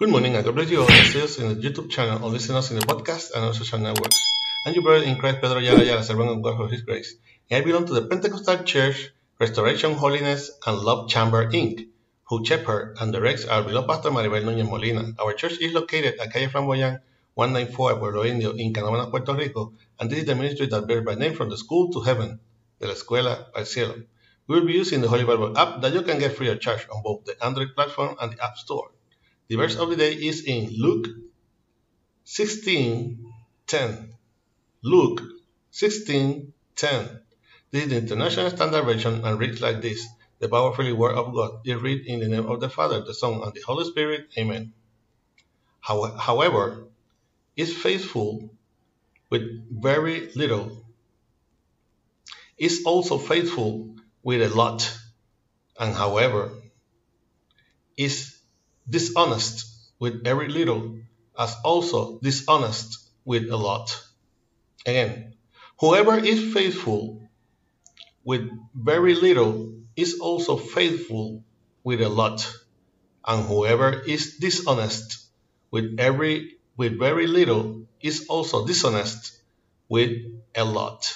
morning and God bless you all. Us in the YouTube channel or listeners in the podcast and on social networks. I'm your brother in Christ, Pedro Ayala Ayala, servant of God for His grace. And I belong to the Pentecostal Church, Restoration, Holiness, and Love Chamber, Inc., who shepherd and directs our beloved pastor Maribel Núñez Molina. Our church is located at Calle Flamboyant, 194 Pueblo Indio in Canóvanas, Puerto Rico, and this is the ministry that bears by name from the school to heaven, de la escuela al cielo. We will be using the Holy Bible app that you can get free of charge on both the Android platform and the App Store. The verse of the day is in Luke 16:10. Luke 16:10. This is the International Standard Version and reads like this: The powerful word of God is read in the name of the Father, the Son, and the Holy Spirit. Amen. However, is faithful with very little. Is also faithful with a lot, and however, is dishonest with very little, as also dishonest with a lot. Again, whoever is faithful with very little is also faithful with a lot, and whoever is dishonest with every with very little is also dishonest with a lot.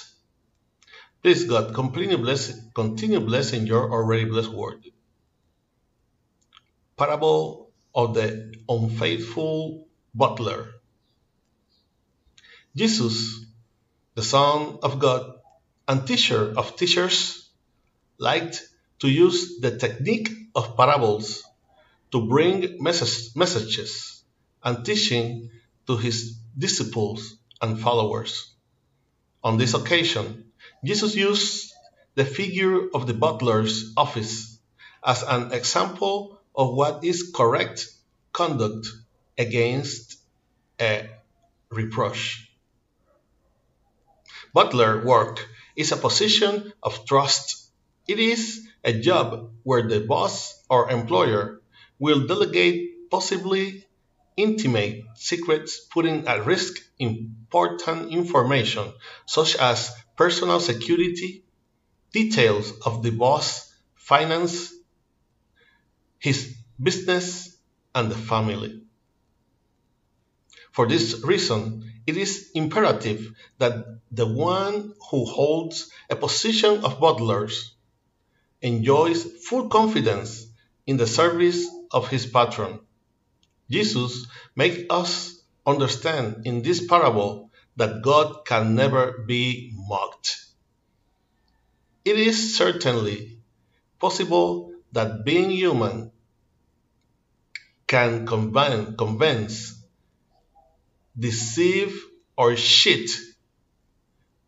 Please God, continue blessing, continue blessing your already blessed word. Parable of the unfaithful butler. Jesus, the Son of God and teacher of teachers, liked to use the technique of parables to bring message, messages and teaching to his disciples and followers. On this occasion, Jesus used the figure of the butler's office as an example of what is correct conduct against a reproach. Butler work is a position of trust. It is a job where the boss or employer will delegate possibly intimate secrets, putting at risk important information such as personal security, details of the boss, finance, his business, and the family. For this reason, it is imperative that the one who holds a position of butlers enjoys full confidence in the service of his patron. Jesus makes us understand in this parable that God can never be mocked. It is certainly possible that being human can convince, deceive, or cheat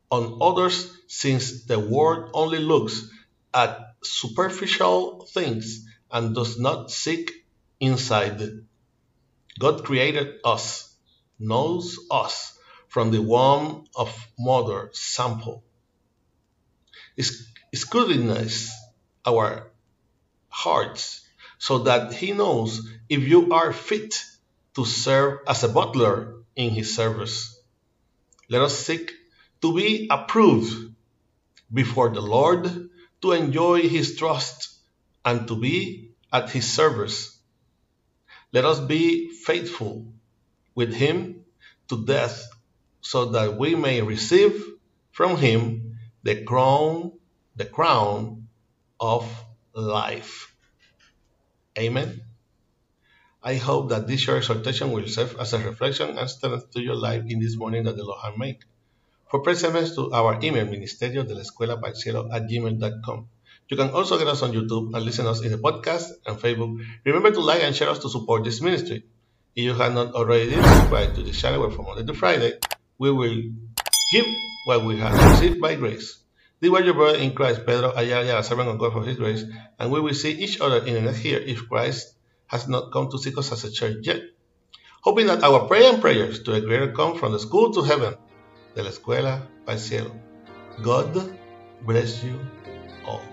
on others since the world only looks at superficial things and does not seek inside. God created us, knows us, from the womb of mother sample. Scrutinize our hearts so that he knows if you are fit to serve as a butler in his service. Let us seek to be approved before the Lord, to enjoy his trust, and to be at his service. Let us be faithful with him to death so that we may receive from him the crown, the crown of life. Amen. I hope that this short exhortation will serve as a reflection and strength to your life in this morning that the Lord has made. For prayer to our email, ministerio de la escuela cielo at gmail.com. You can also get us on YouTube and listen us in the podcast and Facebook. Remember to like and share us to support this ministry. If you have not already subscribed to the channel from Monday to Friday, we will give what we have received by grace. This was your brother in Christ, Pedro Ayala, a servant of God for his grace, and we will see each other in the next year if Christ has not come to seek us as a church yet. Hoping that our prayer and prayers to a greater come from the school to heaven, de la escuela al cielo. God bless you all.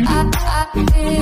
Yes,